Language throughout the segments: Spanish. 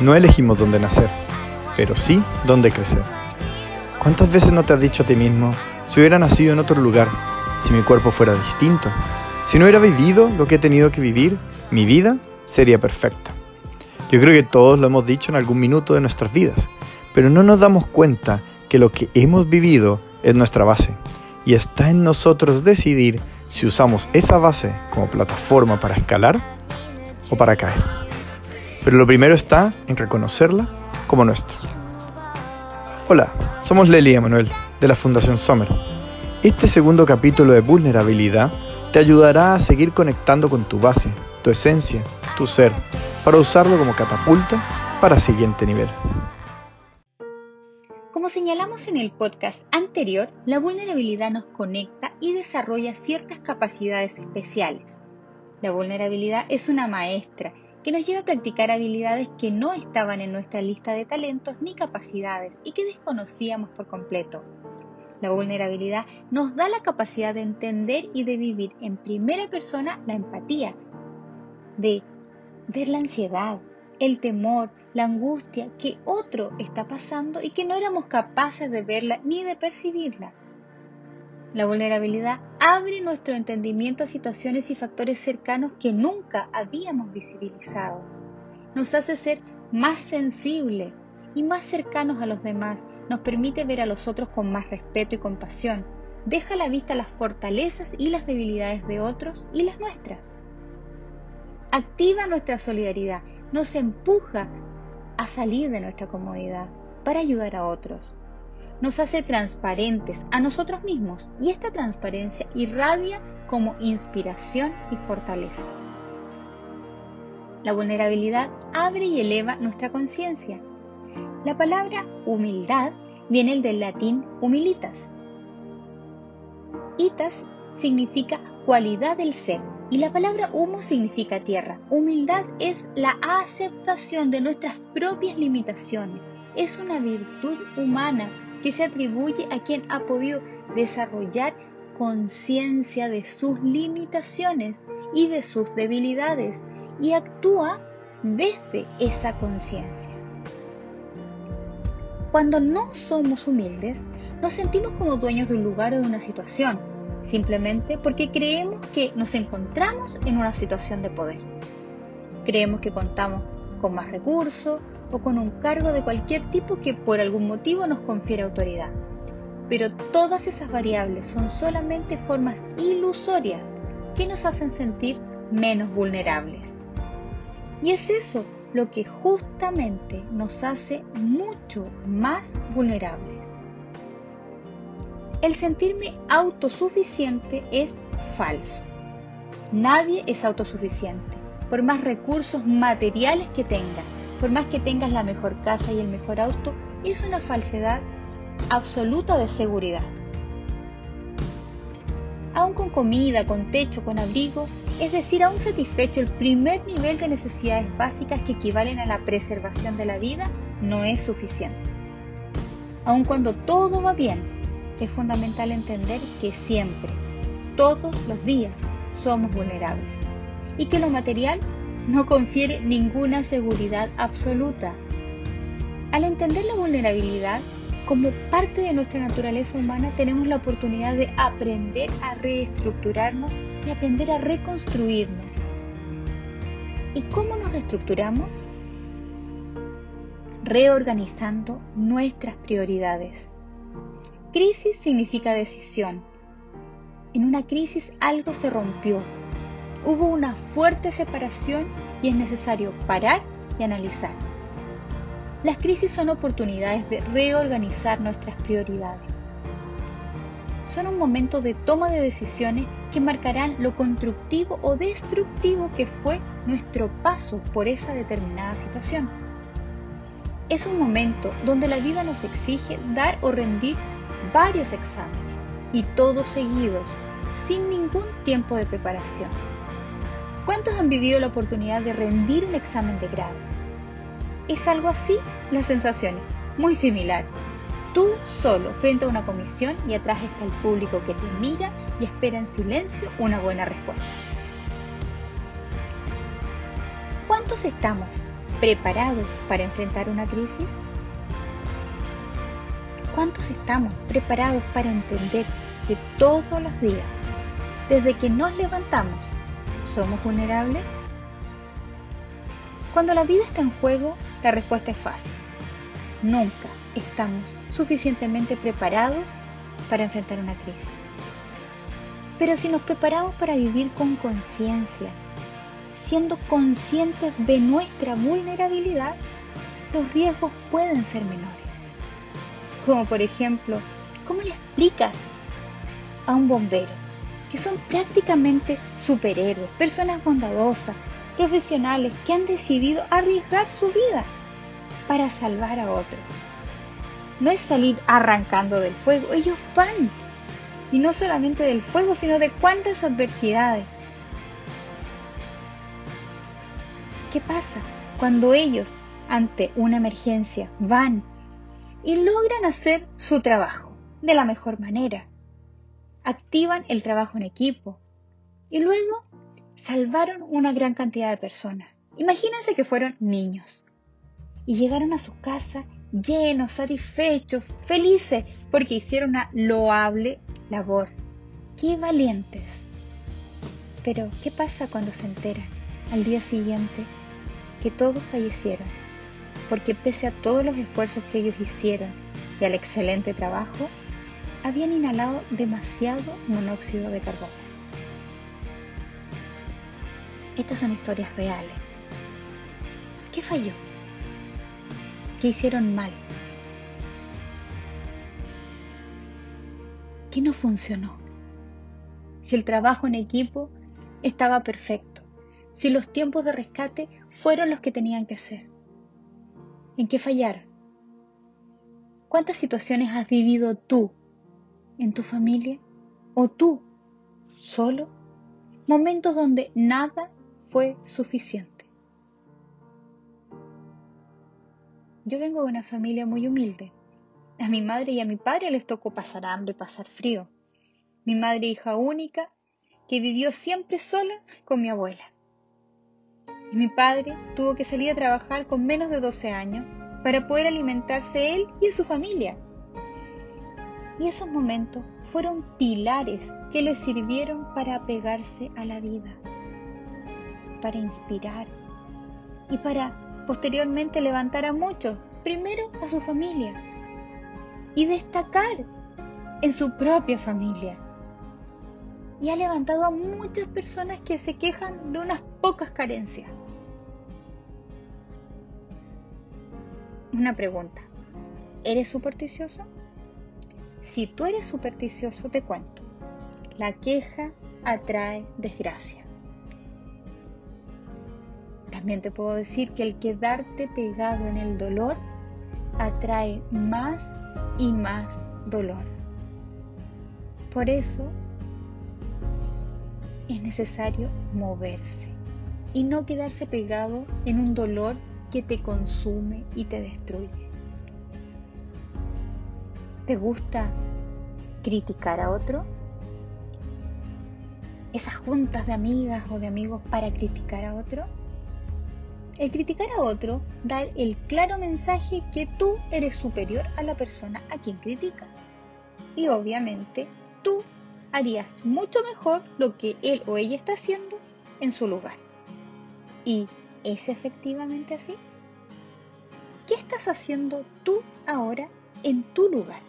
No elegimos dónde nacer, pero sí dónde crecer. ¿Cuántas veces no te has dicho a ti mismo, si hubiera nacido en otro lugar, si mi cuerpo fuera distinto, si no hubiera vivido lo que he tenido que vivir, mi vida sería perfecta? Yo creo que todos lo hemos dicho en algún minuto de nuestras vidas, pero no nos damos cuenta que lo que hemos vivido es nuestra base y está en nosotros decidir si usamos esa base como plataforma para escalar o para caer. Pero lo primero está en reconocerla como nuestra. Hola, somos Leli y Emanuel de la Fundación Sommer. Este segundo capítulo de vulnerabilidad te ayudará a seguir conectando con tu base, tu esencia, tu ser, para usarlo como catapulta para siguiente nivel. Como señalamos en el podcast anterior, la vulnerabilidad nos conecta y desarrolla ciertas capacidades especiales. La vulnerabilidad es una maestra que nos lleva a practicar habilidades que no estaban en nuestra lista de talentos ni capacidades y que desconocíamos por completo. La vulnerabilidad nos da la capacidad de entender y de vivir en primera persona la empatía, de ver la ansiedad, el temor, la angustia que otro está pasando y que no éramos capaces de verla ni de percibirla. La vulnerabilidad abre nuestro entendimiento a situaciones y factores cercanos que nunca habíamos visibilizado. Nos hace ser más sensibles y más cercanos a los demás. Nos permite ver a los otros con más respeto y compasión. Deja a la vista las fortalezas y las debilidades de otros y las nuestras. Activa nuestra solidaridad. Nos empuja a salir de nuestra comodidad para ayudar a otros. Nos hace transparentes a nosotros mismos y esta transparencia irradia como inspiración y fortaleza. La vulnerabilidad abre y eleva nuestra conciencia. La palabra humildad viene del latín humilitas. Itas significa cualidad del ser y la palabra humo significa tierra. Humildad es la aceptación de nuestras propias limitaciones. Es una virtud humana que se atribuye a quien ha podido desarrollar conciencia de sus limitaciones y de sus debilidades y actúa desde esa conciencia. Cuando no somos humildes, nos sentimos como dueños de un lugar o de una situación simplemente porque creemos que nos encontramos en una situación de poder. Creemos que contamos con más recursos o con un cargo de cualquier tipo que por algún motivo nos confiere autoridad. Pero todas esas variables son solamente formas ilusorias que nos hacen sentir menos vulnerables. Y es eso lo que justamente nos hace mucho más vulnerables. El sentirme autosuficiente es falso. Nadie es autosuficiente, por más recursos materiales que tengas, por más que tengas la mejor casa y el mejor auto, es una falsedad absoluta de seguridad. Aún con comida, con techo, con abrigo, es decir, aún satisfecho el primer nivel de necesidades básicas que equivalen a la preservación de la vida, no es suficiente. Aun cuando todo va bien, es fundamental entender que siempre, todos los días, somos vulnerables y que lo material no confiere ninguna seguridad absoluta. Al entender la vulnerabilidad como parte de nuestra naturaleza humana, tenemos la oportunidad de aprender a reestructurarnos y aprender a reconstruirnos. ¿Y cómo nos reestructuramos? Reorganizando nuestras prioridades. Crisis significa decisión. En una crisis algo se rompió. Hubo una fuerte separación y es necesario parar y analizar. Las crisis son oportunidades de reorganizar nuestras prioridades. Son un momento de toma de decisiones que marcarán lo constructivo o destructivo que fue nuestro paso por esa determinada situación. Es un momento donde la vida nos exige dar o rendir varios exámenes y todos seguidos, sin ningún tiempo de preparación. ¿Cuántos han vivido la oportunidad de rendir un examen de grado? ¿Es algo así? La sensación muy similar. tú solo frente a una comisión y atrás está el público que te mira y espera en silencio una buena respuesta. ¿Cuántos estamos preparados para enfrentar una crisis? ¿Cuántos estamos preparados para entender que todos los días, desde que nos levantamos, somos vulnerables? Cuando la vida está en juego, la respuesta es fácil. Nunca estamos suficientemente preparados para enfrentar una crisis. Pero si nos preparamos para vivir con conciencia, siendo conscientes de nuestra vulnerabilidad, los riesgos pueden ser menores. Como por ejemplo, ¿cómo le explicas a un bombero que son prácticamente superhéroes, personas bondadosas, profesionales que han decidido arriesgar su vida para salvar a otros? No es salir arrancando del fuego, ellos van. Y no solamente del fuego, sino de cuántas adversidades. ¿Qué pasa cuando ellos, ante una emergencia, van y logran hacer su trabajo de la mejor manera? Activan el trabajo en equipo y luego salvaron una gran cantidad de personas. Imagínense que fueron niños y llegaron a su casa llenos, satisfechos, felices, porque hicieron una loable labor. ¡Qué valientes! Pero, ¿qué pasa cuando se enteran al día siguiente que todos fallecieron? Porque pese a todos los esfuerzos que ellos hicieron y al excelente trabajo, habían inhalado demasiado monóxido de carbono. Estas son historias reales. ¿Qué falló? ¿Qué hicieron mal? ¿Qué no funcionó? Si el trabajo en equipo estaba perfecto, si los tiempos de rescate fueron los que tenían que ser. ¿En qué fallaron? ¿Cuántas situaciones has vivido tú en tu familia o tú solo? Momentos donde nada fue suficiente. Yo vengo de una familia muy humilde. A mi madre y a mi padre les tocó pasar hambre, pasar frío. Mi madre hija única, que vivió siempre sola con mi abuela. Y mi padre tuvo que salir a trabajar con menos de 12 años para poder alimentarse él y su familia. Y esos momentos fueron pilares que le sirvieron para apegarse a la vida, para inspirar y para posteriormente levantar a muchos, primero a su familia, y destacar en su propia familia. Y ha levantado a muchas personas que se quejan de unas pocas carencias. Una pregunta. ¿Eres supersticioso? Si tú eres supersticioso, te cuento. La queja atrae desgracia. También te puedo decir que el quedarte pegado en el dolor atrae más y más dolor. Por eso es necesario moverse y no quedarse pegado en un dolor que te consume y te destruye. ¿Te gusta criticar a otro? Esas juntas de amigas o de amigos para criticar a otro. El criticar a otro da el claro mensaje que tú eres superior a la persona a quien criticas. Y obviamente tú harías mucho mejor lo que él o ella está haciendo en su lugar. ¿Y es efectivamente así? ¿Qué estás haciendo tú ahora en tu lugar?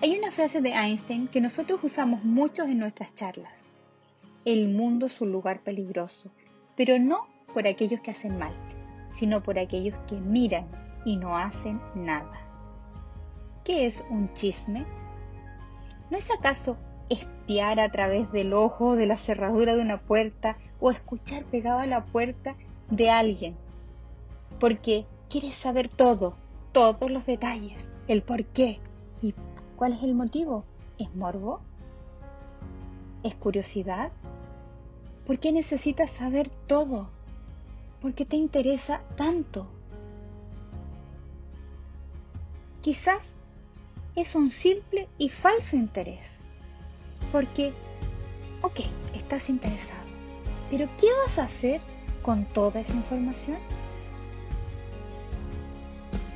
Hay una frase de Einstein que nosotros usamos mucho en nuestras charlas. El mundo es un lugar peligroso, pero no por aquellos que hacen mal, sino por aquellos que miran y no hacen nada. ¿Qué es un chisme? ¿No es acaso espiar a través del ojo de la cerradura de una puerta o escuchar pegado a la puerta de alguien? Porque quieres saber todo, todos los detalles, el por qué y cuál es el motivo. ¿Es morbo? ¿Es curiosidad? ¿Por qué necesitas saber todo? ¿Por qué te interesa tanto? Quizás es un simple y falso interés. Porque, ok, estás interesado, pero ¿qué vas a hacer con toda esa información?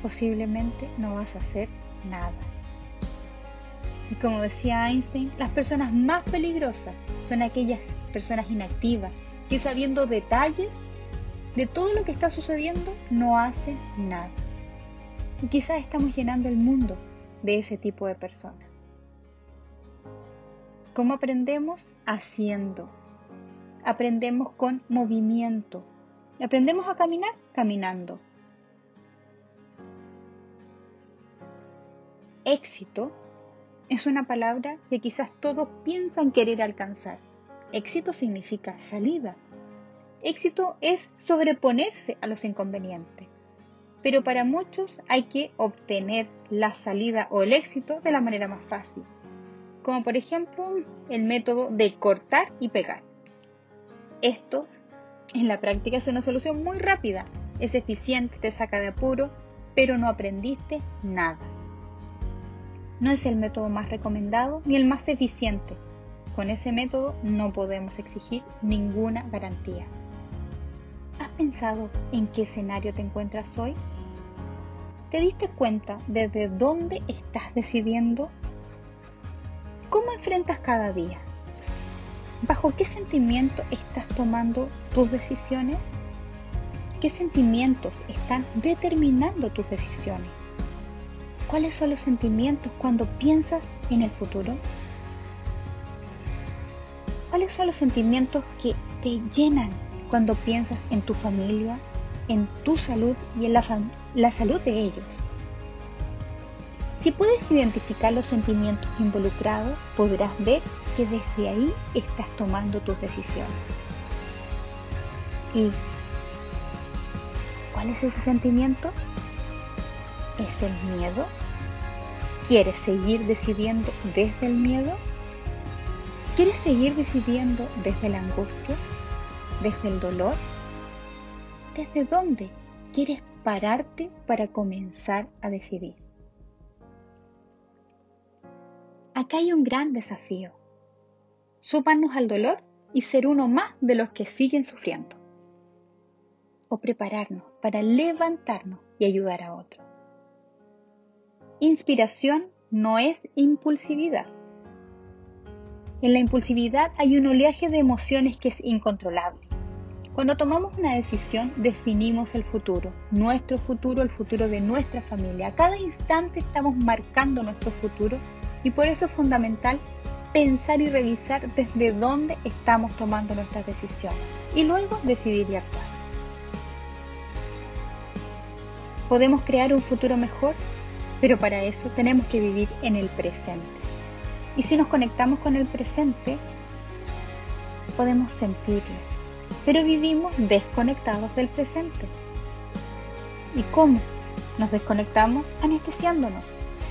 Posiblemente no vas a hacer nada. Y como decía Einstein, las personas más peligrosas son aquellas personas inactivas que sabiendo detalles de todo lo que está sucediendo no hacen nada. Y quizás estamos llenando el mundo de ese tipo de personas. ¿Cómo aprendemos? Haciendo. Aprendemos con movimiento. ¿Aprendemos a caminar? Caminando. Éxito es una palabra que quizás todos piensan querer alcanzar. Éxito significa salida. Éxito es sobreponerse a los inconvenientes. Pero para muchos hay que obtener la salida o el éxito de la manera más fácil. Como por ejemplo el método de cortar y pegar. Esto en la práctica es una solución muy rápida. Es eficiente, te saca de apuro, pero no aprendiste nada. No es el método más recomendado ni el más eficiente. Con ese método no podemos exigir ninguna garantía. ¿Has pensado en qué escenario te encuentras hoy? ¿Te diste cuenta desde dónde estás decidiendo? ¿Cómo enfrentas cada día? ¿Bajo qué sentimiento estás tomando tus decisiones? ¿Qué sentimientos están determinando tus decisiones? ¿Cuáles son los sentimientos cuando piensas en el futuro? ¿Cuáles son los sentimientos que te llenan cuando piensas en tu familia, en tu salud y en la, la salud de ellos? Si puedes identificar los sentimientos involucrados, podrás ver que desde ahí estás tomando tus decisiones. ¿Y cuál es ese sentimiento? ¿Es el miedo? ¿Quieres seguir decidiendo desde el miedo? ¿Quieres seguir decidiendo desde la angustia? ¿Desde el dolor? ¿Desde dónde quieres pararte para comenzar a decidir? Acá hay un gran desafío. Sumarnos al dolor y ser uno más de los que siguen sufriendo. O prepararnos para levantarnos y ayudar a otros. Inspiración no es impulsividad. En la impulsividad hay un oleaje de emociones que es incontrolable. Cuando tomamos una decisión definimos el futuro, nuestro futuro, el futuro de nuestra familia. A cada instante estamos marcando nuestro futuro y por eso es fundamental pensar y revisar desde dónde estamos tomando nuestras decisiones y luego decidir y actuar. ¿Podemos crear un futuro mejor? Pero para eso tenemos que vivir en el presente. Y si nos conectamos con el presente, podemos sentirlo. Pero vivimos desconectados del presente. ¿Y cómo? Nos desconectamos anestesiándonos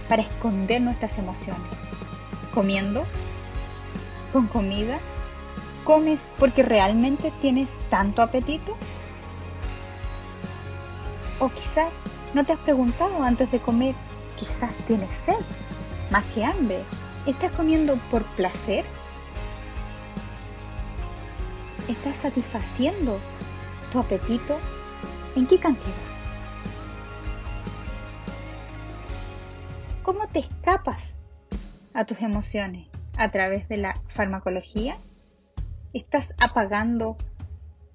para esconder nuestras emociones. Comiendo, con comida, comes porque realmente tienes tanto apetito. O quizás no te has preguntado antes de comer Quizás tienes sed, más que hambre. ¿Estás comiendo por placer? ¿Estás satisfaciendo tu apetito? ¿En qué cantidad? ¿Cómo te escapas a tus emociones? ¿A través de la farmacología? ¿Estás apagando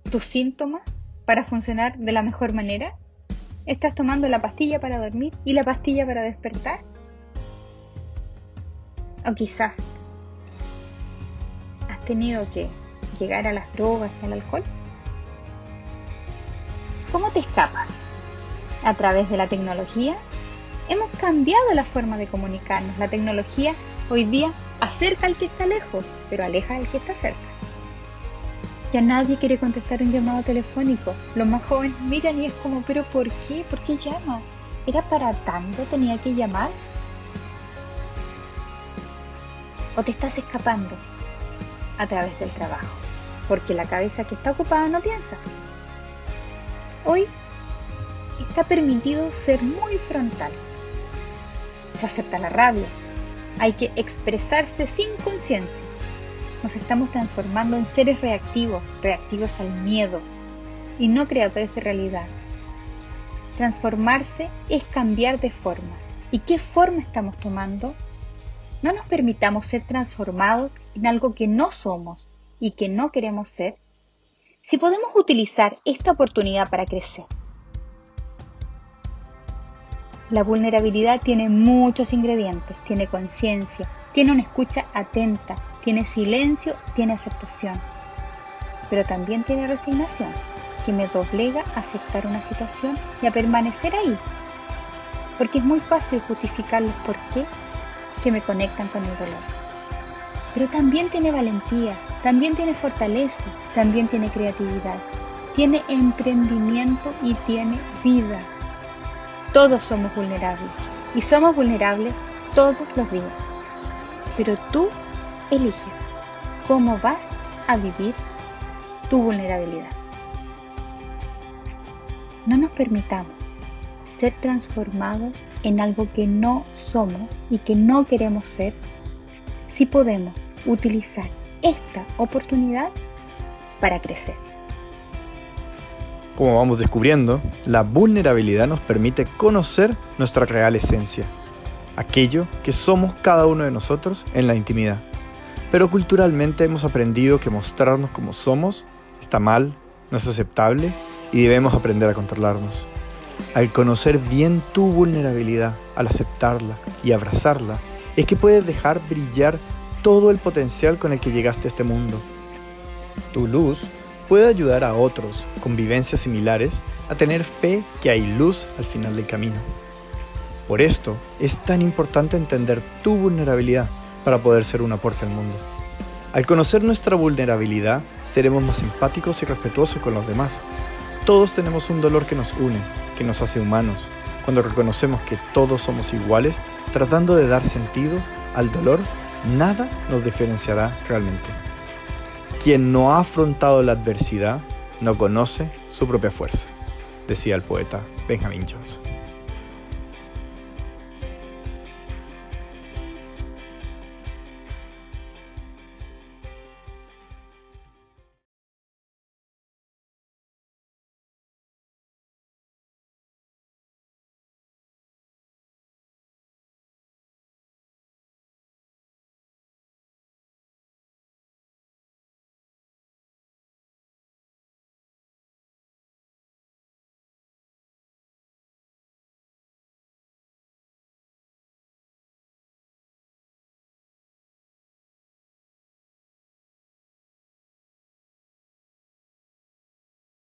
tus síntomas para funcionar de la mejor manera? ¿Estás tomando la pastilla para dormir y la pastilla para despertar? O quizás has tenido que llegar a las drogas y al alcohol. ¿Cómo te escapas? ¿A través de la tecnología? Hemos cambiado la forma de comunicarnos. La tecnología hoy día acerca al que está lejos, pero aleja al que está cerca. Ya nadie quiere contestar un llamado telefónico. Los más jóvenes miran y es como, pero ¿por qué? ¿Por qué llama? ¿Era para tanto? ¿Tenía que llamar? ¿O te estás escapando a través del trabajo? Porque la cabeza que está ocupada no piensa. Hoy está permitido ser muy frontal. se acepta la rabia. Hay que expresarse sin conciencia. Nos estamos transformando en seres reactivos, reactivos al miedo y no creadores de realidad. Transformarse es cambiar de forma. ¿Y qué forma estamos tomando? No nos permitamos ser transformados en algo que no somos y que no queremos ser. Si podemos utilizar esta oportunidad para crecer. La vulnerabilidad tiene muchos ingredientes, tiene conciencia, tiene una escucha atenta, tiene silencio, tiene aceptación, pero también tiene resignación, que me doblega a aceptar una situación y a permanecer ahí, porque es muy fácil justificar los por qué que me conectan con el dolor. Pero también tiene valentía, también tiene fortaleza, también tiene creatividad, tiene emprendimiento y tiene vida. Todos somos vulnerables y somos vulnerables todos los días. Pero tú eliges cómo vas a vivir tu vulnerabilidad. No nos permitamos ser transformados en algo que no somos y que no queremos ser si podemos utilizar esta oportunidad para crecer. Como vamos descubriendo, la vulnerabilidad nos permite conocer nuestra real esencia, aquello que somos cada uno de nosotros en la intimidad. Pero culturalmente hemos aprendido que mostrarnos como somos está mal, no es aceptable y debemos aprender a controlarnos. Al conocer bien tu vulnerabilidad, al aceptarla y abrazarla, es que puedes dejar brillar todo el potencial con el que llegaste a este mundo. Tu luz puede ayudar a otros con vivencias similares a tener fe que hay luz al final del camino. Por esto es tan importante entender tu vulnerabilidad para poder ser un aporte al mundo. Al conocer nuestra vulnerabilidad, seremos más empáticos y respetuosos con los demás. Todos tenemos un dolor que nos une, que nos hace humanos. Cuando reconocemos que todos somos iguales, tratando de dar sentido al dolor, nada nos diferenciará realmente. Quien no ha afrontado la adversidad no conoce su propia fuerza, decía el poeta Benjamin Johnson.